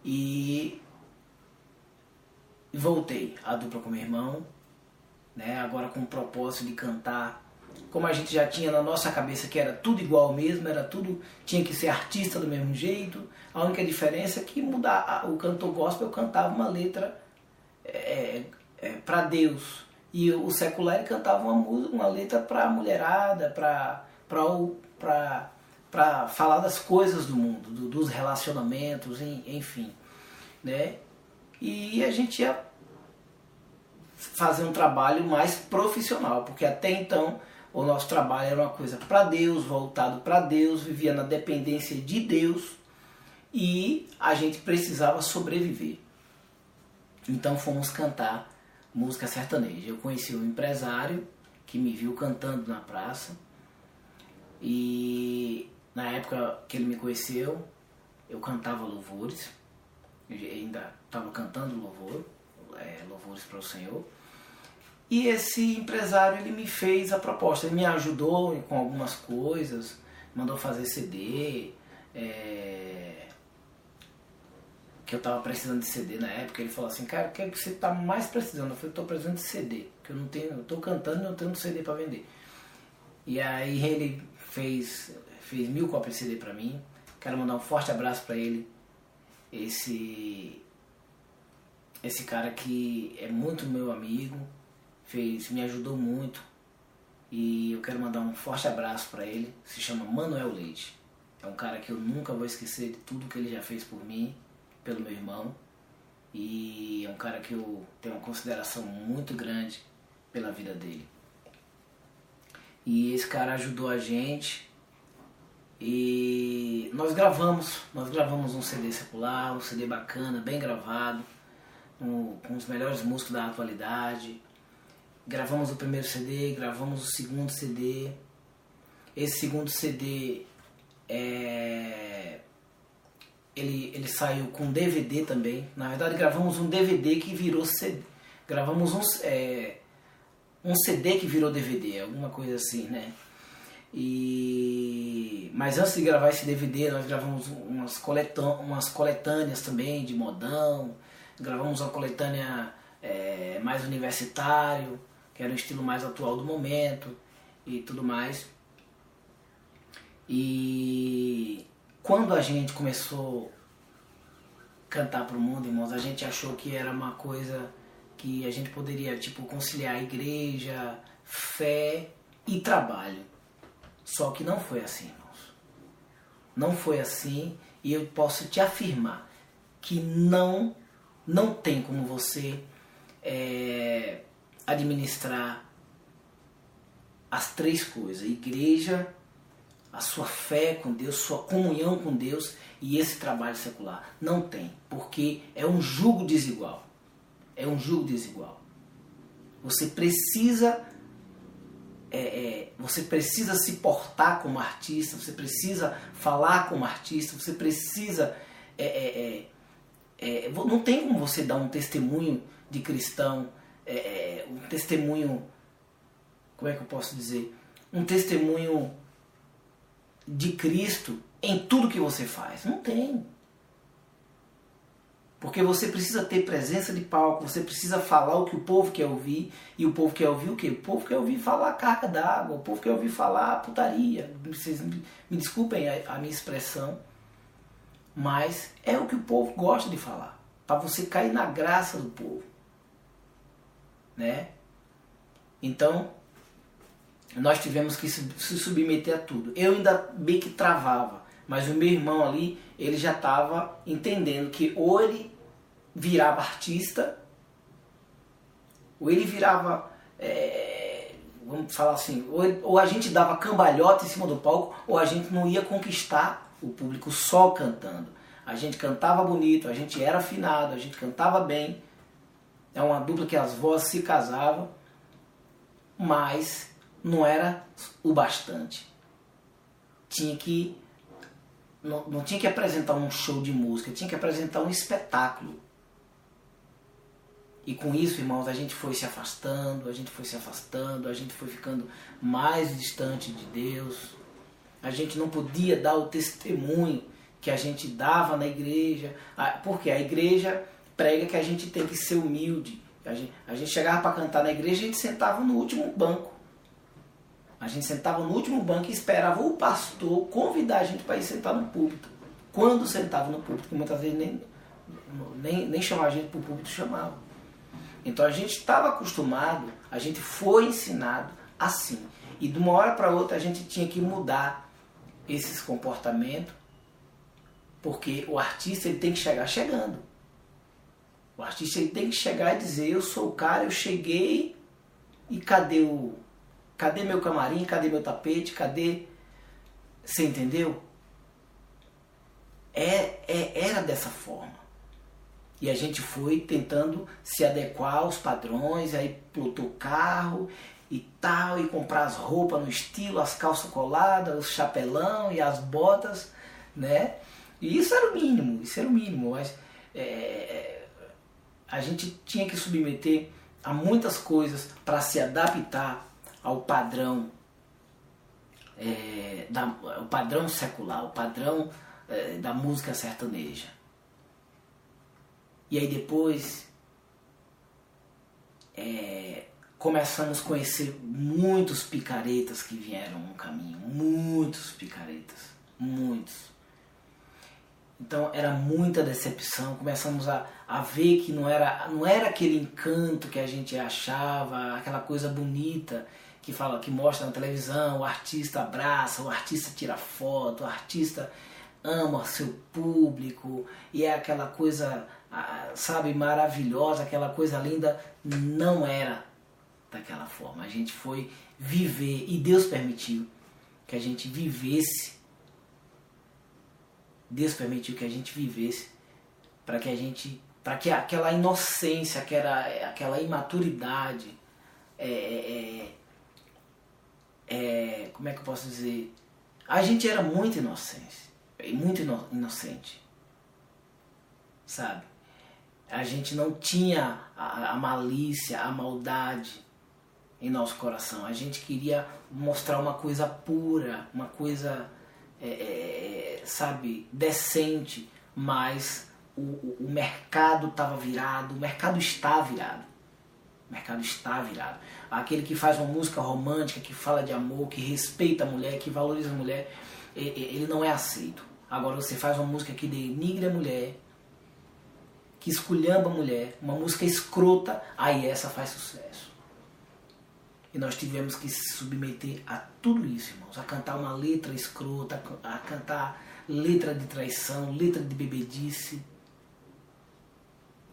e voltei à dupla com meu irmão, né? Agora com o propósito de cantar como a gente já tinha na nossa cabeça que era tudo igual mesmo, era tudo tinha que ser artista do mesmo jeito. A única diferença é que mudar o cantor gospel cantava uma letra é, é, para Deus, e o secular cantava uma, uma letra para a mulherada, para falar das coisas do mundo, do, dos relacionamentos, enfim. Né? E a gente ia fazer um trabalho mais profissional, porque até então o nosso trabalho era uma coisa para Deus, voltado para Deus, vivia na dependência de Deus e a gente precisava sobreviver. Então fomos cantar música sertaneja. Eu conheci um empresário que me viu cantando na praça e na época que ele me conheceu, eu cantava louvores, eu ainda estava cantando louvor, é, louvores para o Senhor. E esse empresário ele me fez a proposta, ele me ajudou com algumas coisas, mandou fazer CD, é, que eu tava precisando de CD na época, ele falou assim, cara, o que, é que você tá mais precisando? Eu falei, tô precisando de CD, que eu não tenho, eu tô cantando e não tenho CD para vender. E aí ele fez, fez mil cópias de CD para mim. Quero mandar um forte abraço para ele. Esse esse cara que é muito meu amigo, fez, me ajudou muito. E eu quero mandar um forte abraço para ele. Se chama Manuel Leite. É um cara que eu nunca vou esquecer de tudo que ele já fez por mim pelo meu irmão e é um cara que eu tenho uma consideração muito grande pela vida dele. E esse cara ajudou a gente e nós gravamos, nós gravamos um CD secular, um CD bacana, bem gravado, com os melhores músicos da atualidade. Gravamos o primeiro CD, gravamos o segundo CD. Esse segundo CD é, ele, ele saiu com DVD também. Na verdade, gravamos um DVD que virou CD. Gravamos um, é, um CD que virou DVD, alguma coisa assim, né? E... Mas antes de gravar esse DVD, nós gravamos umas, coletân umas coletâneas também de modão. Gravamos uma coletânea é, mais universitário, que era o estilo mais atual do momento e tudo mais. E quando a gente começou a cantar para o mundo, irmãos, a gente achou que era uma coisa que a gente poderia tipo conciliar igreja, fé e trabalho. Só que não foi assim, irmãos. Não foi assim e eu posso te afirmar que não não tem como você é, administrar as três coisas: igreja, a sua fé com Deus, sua comunhão com Deus e esse trabalho secular. Não tem, porque é um jugo desigual. É um jugo desigual. Você precisa é, é, você precisa se portar como artista, você precisa falar como artista, você precisa. É, é, é, é não tem como você dar um testemunho de cristão, um testemunho. Como é que eu posso dizer? Um testemunho de Cristo em tudo que você faz. Não tem. Porque você precisa ter presença de palco, você precisa falar o que o povo quer ouvir, e o povo quer ouvir o quê? O povo quer ouvir falar carga d'água, o povo quer ouvir falar putaria. Vocês me, me desculpem a, a minha expressão, mas é o que o povo gosta de falar, para você cair na graça do povo. Né? Então, nós tivemos que se submeter a tudo. Eu ainda bem que travava, mas o meu irmão ali, ele já estava entendendo que ou ele virava artista, ou ele virava, é, vamos falar assim, ou, ele, ou a gente dava cambalhota em cima do palco, ou a gente não ia conquistar o público só cantando. A gente cantava bonito, a gente era afinado, a gente cantava bem. É uma dupla que as vozes se casavam, mas não era o bastante. Tinha que não, não tinha que apresentar um show de música, tinha que apresentar um espetáculo. E com isso, irmãos, a gente foi se afastando, a gente foi se afastando, a gente foi ficando mais distante de Deus. A gente não podia dar o testemunho que a gente dava na igreja, porque a igreja prega que a gente tem que ser humilde. A gente, a gente chegava para cantar na igreja, a gente sentava no último banco. A gente sentava no último banco e esperava o pastor convidar a gente para ir sentar no púlpito. Quando sentava no púlpito, que muitas vezes nem, nem, nem chamava a gente para o púlpito, chamava. Então a gente estava acostumado, a gente foi ensinado assim. E de uma hora para outra a gente tinha que mudar esses comportamentos, porque o artista ele tem que chegar chegando. O artista ele tem que chegar e dizer: Eu sou o cara, eu cheguei e cadê o, Cadê meu camarim? Cadê meu tapete? Cadê. Você entendeu? É, é, era dessa forma. E a gente foi tentando se adequar aos padrões, aí plotou carro e tal, e comprar as roupas no estilo, as calças coladas, os chapelão e as botas, né? E isso era o mínimo, isso era o mínimo, mas é, a gente tinha que submeter a muitas coisas para se adaptar ao padrão é, da, o padrão secular, o padrão é, da música sertaneja. E aí depois é, começamos a conhecer muitos picaretas que vieram no caminho, muitos picaretas, muitos. Então era muita decepção, começamos a, a ver que não era, não era aquele encanto que a gente achava, aquela coisa bonita que fala, que mostra na televisão, o artista abraça, o artista tira foto, o artista ama seu público e é aquela coisa, sabe, maravilhosa, aquela coisa linda, não era daquela forma. A gente foi viver e Deus permitiu que a gente vivesse. Deus permitiu que a gente vivesse para que a gente, para que aquela inocência, aquela, aquela imaturidade, é, é, é é, como é que eu posso dizer? A gente era muito inocente, muito ino inocente. sabe? A gente não tinha a, a malícia, a maldade em nosso coração. A gente queria mostrar uma coisa pura, uma coisa, é, é, sabe, decente, mas o, o, mercado estava virado, o mercado está virado. O mercado está virado. Aquele que faz uma música romântica, que fala de amor, que respeita a mulher, que valoriza a mulher, ele não é aceito. Agora você faz uma música que denigre a mulher, que esculhamba a mulher, uma música escrota, aí essa faz sucesso. E nós tivemos que se submeter a tudo isso, irmãos. A cantar uma letra escrota, a cantar letra de traição, letra de bebedice,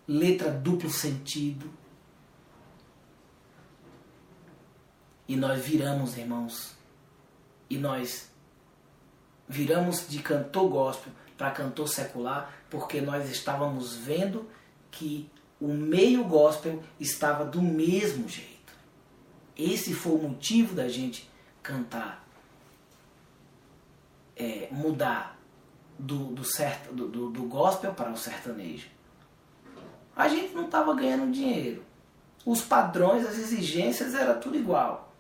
letra duplo sentido. E nós viramos, irmãos, e nós viramos de cantor gospel para cantor secular, porque nós estávamos vendo que o meio gospel estava do mesmo jeito. Esse foi o motivo da gente cantar, é, mudar do, do, certo, do, do, gospel para o sertanejo. A gente não estava ganhando dinheiro. Os padrões, as exigências era tudo igual.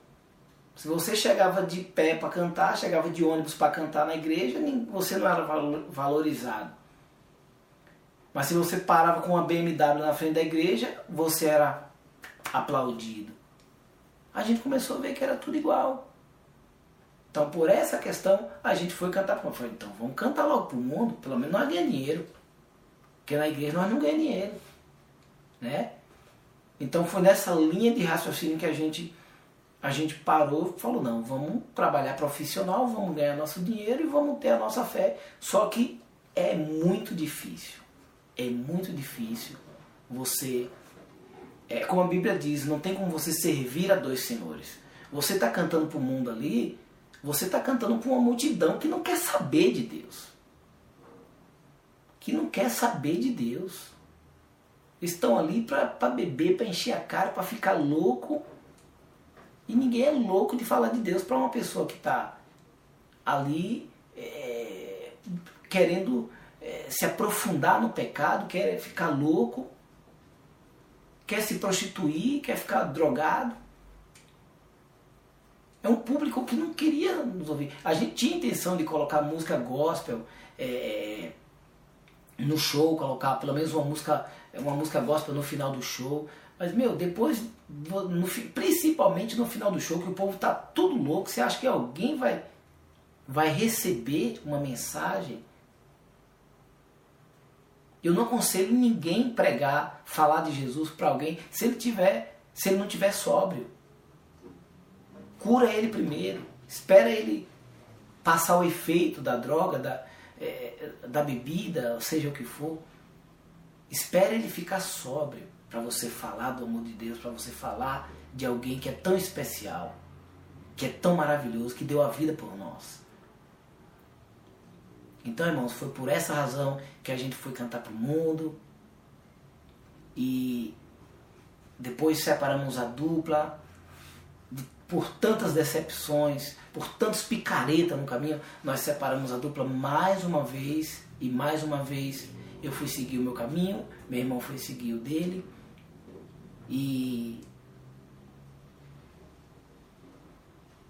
Se você chegava de pé para cantar, chegava de ônibus para cantar na igreja, você não era valorizado. Mas se você parava com uma BMW na frente da igreja, você era aplaudido a gente começou a ver que era tudo igual. Então, por essa questão, a gente foi cantar para Falei, então vamos cantar logo para o mundo, pelo menos nós ganhamos dinheiro. Porque na igreja nós não ganhamos dinheiro. Né? Então foi nessa linha de raciocínio que a gente, a gente parou e falou, não, vamos trabalhar profissional, vamos ganhar nosso dinheiro e vamos ter a nossa fé. Só que é muito difícil. É muito difícil você é, como a Bíblia diz, não tem como você servir a dois senhores. Você está cantando para o mundo ali, você está cantando para uma multidão que não quer saber de Deus. Que não quer saber de Deus. Estão ali para beber, para encher a cara, para ficar louco. E ninguém é louco de falar de Deus para uma pessoa que está ali é, querendo é, se aprofundar no pecado, quer ficar louco quer se prostituir, quer ficar drogado. É um público que não queria nos ouvir. A gente tinha intenção de colocar música gospel é, no show, colocar pelo menos uma música, uma música gospel no final do show. Mas, meu, depois, no, principalmente no final do show, que o povo tá tudo louco, você acha que alguém vai, vai receber uma mensagem eu não aconselho ninguém pregar, falar de Jesus para alguém se ele tiver, se ele não tiver sóbrio. Cura ele primeiro, espera ele passar o efeito da droga, da, é, da bebida, seja o que for. Espera ele ficar sóbrio para você falar do amor de Deus, para você falar de alguém que é tão especial, que é tão maravilhoso, que deu a vida por nós. Então, irmãos, foi por essa razão que a gente foi cantar para o mundo. E depois separamos a dupla. Por tantas decepções, por tantos picaretas no caminho, nós separamos a dupla mais uma vez. E mais uma vez eu fui seguir o meu caminho, meu irmão foi seguir o dele. E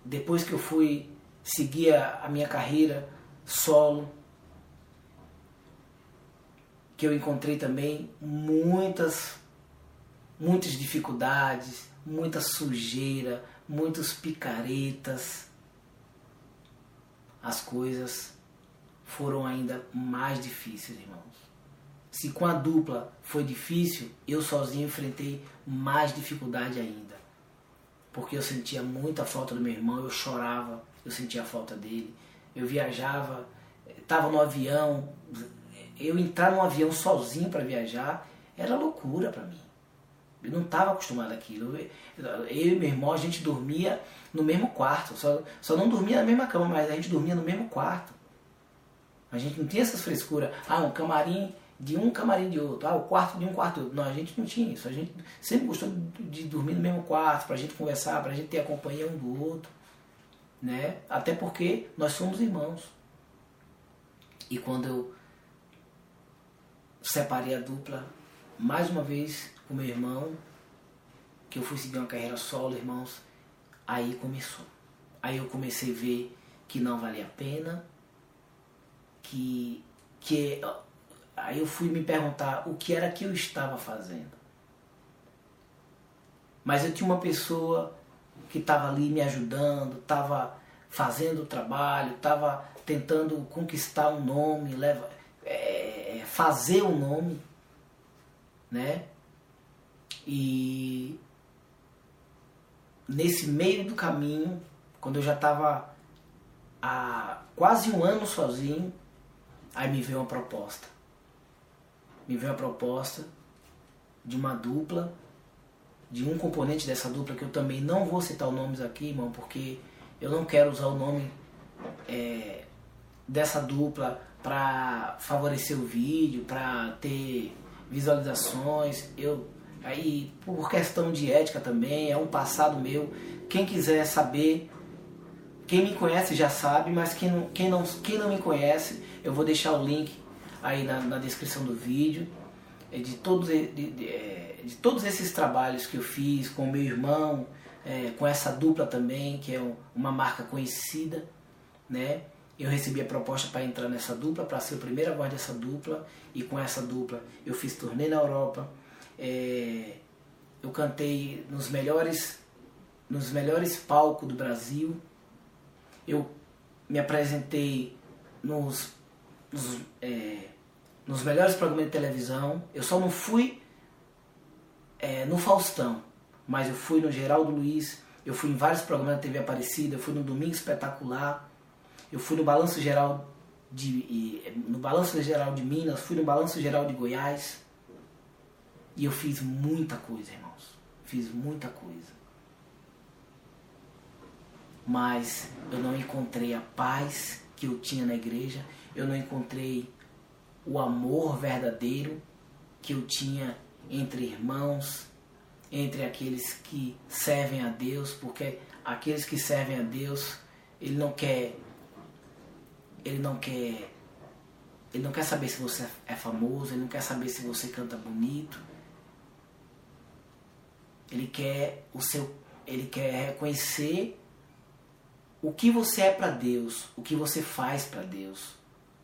depois que eu fui seguir a, a minha carreira solo, que eu encontrei também muitas, muitas dificuldades, muita sujeira, muitos picaretas. As coisas foram ainda mais difíceis, irmãos. Se com a dupla foi difícil, eu sozinho enfrentei mais dificuldade ainda. Porque eu sentia muita falta do meu irmão, eu chorava, eu sentia a falta dele. Eu viajava, estava no avião, eu entrar num avião sozinho para viajar era loucura para mim. Eu não estava acostumado àquilo. Eu, e meu irmão, a gente dormia no mesmo quarto. Só, só não dormia na mesma cama, mas a gente dormia no mesmo quarto. A gente não tinha essas frescuras. Ah, um camarim de um, camarim de outro. Ah, o quarto de um, quarto de outro. Não, a gente não tinha isso. A gente sempre gostou de dormir no mesmo quarto, para a gente conversar, para a gente ter a companhia um do outro. Né? Até porque nós somos irmãos. E quando eu separei a dupla mais uma vez com meu irmão, que eu fui seguir uma carreira solo, irmãos. Aí começou. Aí eu comecei a ver que não valia a pena, que, que aí eu fui me perguntar o que era que eu estava fazendo. Mas eu tinha uma pessoa que estava ali me ajudando, estava fazendo o trabalho, estava tentando conquistar um nome, leva, fazer um nome, né? E nesse meio do caminho, quando eu já estava há quase um ano sozinho, aí me veio uma proposta. Me veio a proposta de uma dupla, de um componente dessa dupla que eu também não vou citar os nomes aqui, irmão, porque eu não quero usar o nome é, dessa dupla para favorecer o vídeo, para ter visualizações. Eu aí por questão de ética também, é um passado meu. Quem quiser saber, quem me conhece já sabe, mas quem não, quem não, quem não me conhece, eu vou deixar o link aí na, na descrição do vídeo é, de todos, de, de, é, de, todos esses trabalhos que eu fiz com meu irmão, é, com essa dupla também, que é uma marca conhecida, né? Eu recebi a proposta para entrar nessa dupla, para ser a primeira voz dessa dupla, e com essa dupla eu fiz turnê na Europa. É, eu cantei nos melhores, nos melhores palcos do Brasil. Eu me apresentei nos, nos, é, nos melhores programas de televisão. Eu só não fui é, no Faustão, mas eu fui no Geraldo Luiz, eu fui em vários programas da TV Aparecida, eu fui no Domingo Espetacular, eu fui no Balanço Geral de, no Balanço Geral de Minas, fui no Balanço Geral de Goiás. E eu fiz muita coisa, irmãos. Fiz muita coisa. Mas eu não encontrei a paz que eu tinha na igreja, eu não encontrei o amor verdadeiro que eu tinha entre irmãos, entre aqueles que servem a Deus, porque aqueles que servem a Deus, ele não quer ele não quer ele não quer saber se você é famoso, ele não quer saber se você canta bonito. Ele quer o seu ele quer reconhecer o que você é para Deus, o que você faz para Deus,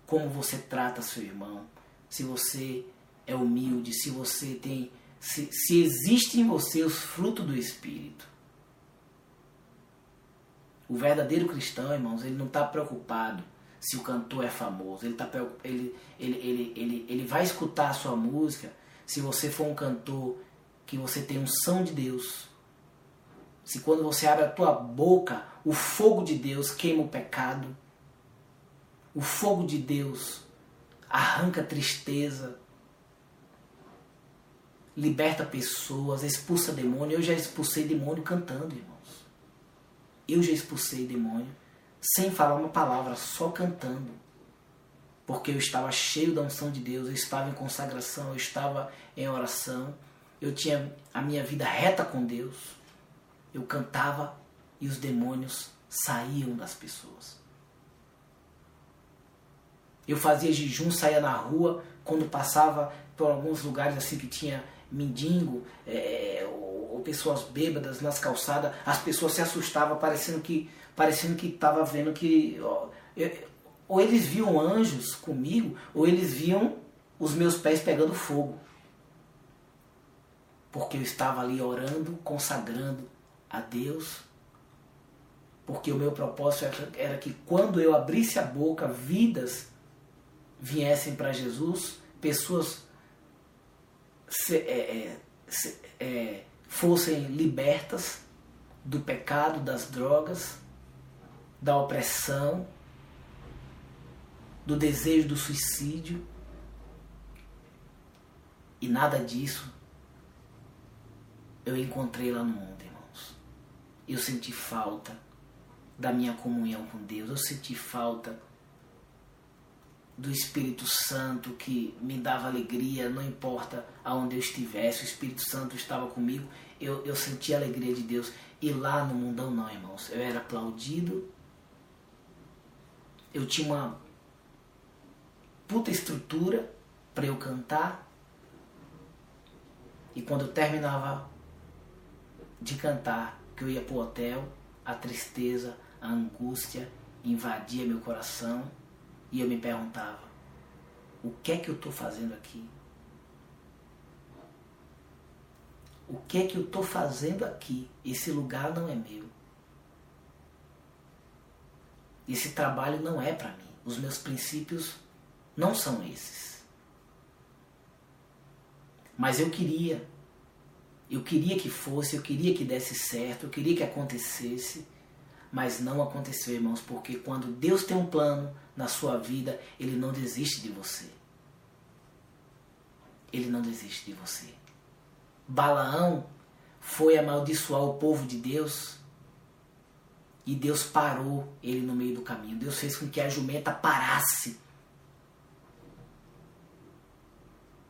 como você trata seu irmão, se você é humilde, se você tem se, se existe em você os frutos do Espírito. O verdadeiro cristão, irmãos, ele não está preocupado se o cantor é famoso. Ele, tá, ele, ele, ele, ele, ele vai escutar a sua música se você for um cantor que você tem unção de Deus. Se quando você abre a tua boca, o fogo de Deus queima o pecado. O fogo de Deus arranca tristeza, liberta pessoas, expulsa demônio. Eu já expulsei demônio cantando, irmãos. Eu já expulsei demônio sem falar uma palavra, só cantando. Porque eu estava cheio da unção de Deus, eu estava em consagração, eu estava em oração, eu tinha a minha vida reta com Deus. Eu cantava e os demônios saíam das pessoas. Eu fazia jejum, saía na rua, quando passava por alguns lugares assim que tinha mendigo é, pessoas bêbadas nas calçadas, as pessoas se assustavam, parecendo que parecendo que estava vendo que ó, eu, ou eles viam anjos comigo, ou eles viam os meus pés pegando fogo. Porque eu estava ali orando, consagrando a Deus. Porque o meu propósito era que quando eu abrisse a boca, vidas viessem para Jesus, pessoas se, é, é, se, é, fossem libertas do pecado, das drogas, da opressão, do desejo do suicídio. E nada disso eu encontrei lá no mundo, irmãos. Eu senti falta da minha comunhão com Deus, eu senti falta do Espírito Santo que me dava alegria, não importa aonde eu estivesse, o Espírito Santo estava comigo, eu, eu senti a alegria de Deus. E lá no mundão não, irmãos, eu era aplaudido, eu tinha uma puta estrutura, para eu cantar. E quando eu terminava de cantar, que eu ia pro hotel, a tristeza, a angústia invadia meu coração e eu me perguntava: o que é que eu estou fazendo aqui? O que é que eu estou fazendo aqui? Esse lugar não é meu. Esse trabalho não é para mim. Os meus princípios não são esses. Mas eu queria. Eu queria que fosse, eu queria que desse certo, eu queria que acontecesse, mas não aconteceu, irmãos, porque quando Deus tem um plano na sua vida, Ele não desiste de você. Ele não desiste de você. Balaão foi amaldiçoar o povo de Deus e Deus parou ele no meio do caminho. Deus fez com que a jumenta parasse.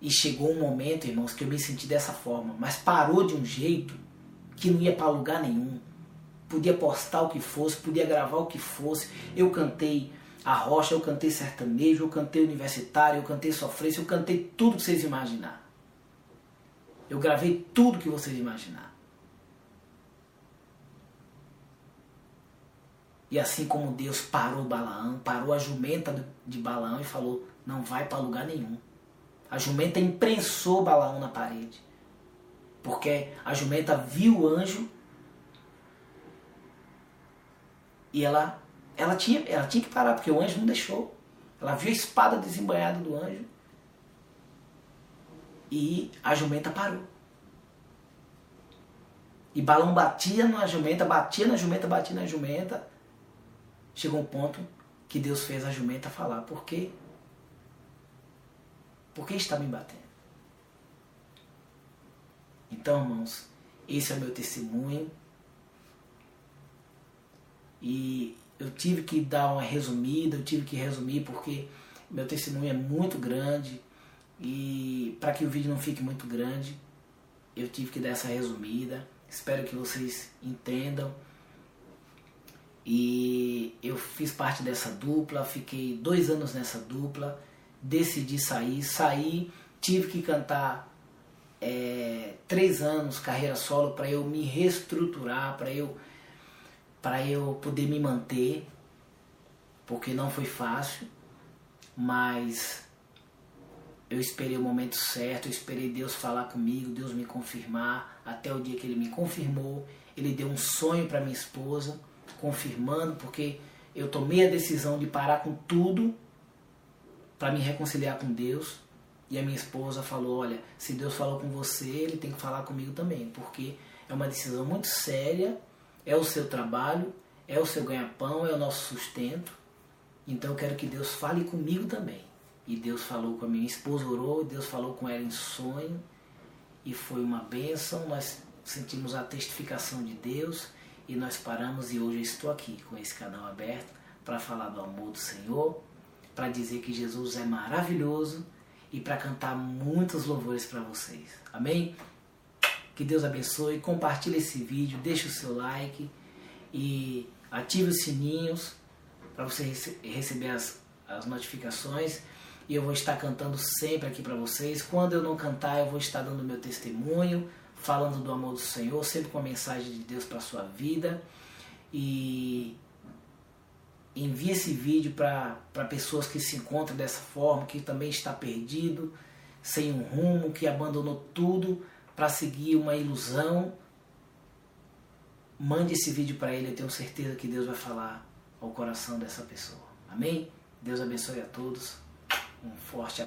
E chegou um momento, irmãos, que eu me senti dessa forma, mas parou de um jeito que não ia para lugar nenhum. Podia postar o que fosse, podia gravar o que fosse. Eu cantei a rocha, eu cantei sertanejo, eu cantei universitário, eu cantei sofrência, eu cantei tudo que vocês imaginar. Eu gravei tudo que vocês imaginar. E assim como Deus parou Balaão, parou a jumenta de Balaão e falou: não vai para lugar nenhum. A jumenta imprensou Balaão na parede. Porque a jumenta viu o anjo e ela, ela, tinha, ela tinha que parar, porque o anjo não deixou. Ela viu a espada desembanhada do anjo e a jumenta parou. E Balão batia na jumenta, batia na jumenta, batia na jumenta chegou um ponto que Deus fez a jumenta falar: Por quê? Por que está me batendo? Então, irmãos, esse é o meu testemunho. E eu tive que dar uma resumida, eu tive que resumir porque meu testemunho é muito grande e para que o vídeo não fique muito grande, eu tive que dar essa resumida. Espero que vocês entendam e eu fiz parte dessa dupla, fiquei dois anos nessa dupla, decidi sair, saí, tive que cantar é, três anos carreira solo para eu me reestruturar, para eu, para eu poder me manter, porque não foi fácil, mas eu esperei o momento certo, eu esperei Deus falar comigo, Deus me confirmar, até o dia que Ele me confirmou, Ele deu um sonho para minha esposa confirmando, porque eu tomei a decisão de parar com tudo para me reconciliar com Deus. E a minha esposa falou: Olha, se Deus falou com você, Ele tem que falar comigo também, porque é uma decisão muito séria, é o seu trabalho, é o seu ganha-pão, é o nosso sustento. Então eu quero que Deus fale comigo também. E Deus falou com a minha esposa, orou, Deus falou com ela em sonho, e foi uma bênção. Nós sentimos a testificação de Deus e nós paramos e hoje eu estou aqui com esse canal aberto para falar do amor do Senhor, para dizer que Jesus é maravilhoso e para cantar muitos louvores para vocês. Amém? Que Deus abençoe, compartilhe esse vídeo, deixe o seu like e ative os sininhos para você receber as, as notificações. E eu vou estar cantando sempre aqui para vocês. Quando eu não cantar, eu vou estar dando meu testemunho falando do amor do Senhor, sempre com a mensagem de Deus para sua vida. E envie esse vídeo para pessoas que se encontram dessa forma, que também está perdido, sem um rumo, que abandonou tudo para seguir uma ilusão. Mande esse vídeo para ele, eu tenho certeza que Deus vai falar ao coração dessa pessoa. Amém? Deus abençoe a todos. Um forte abraço.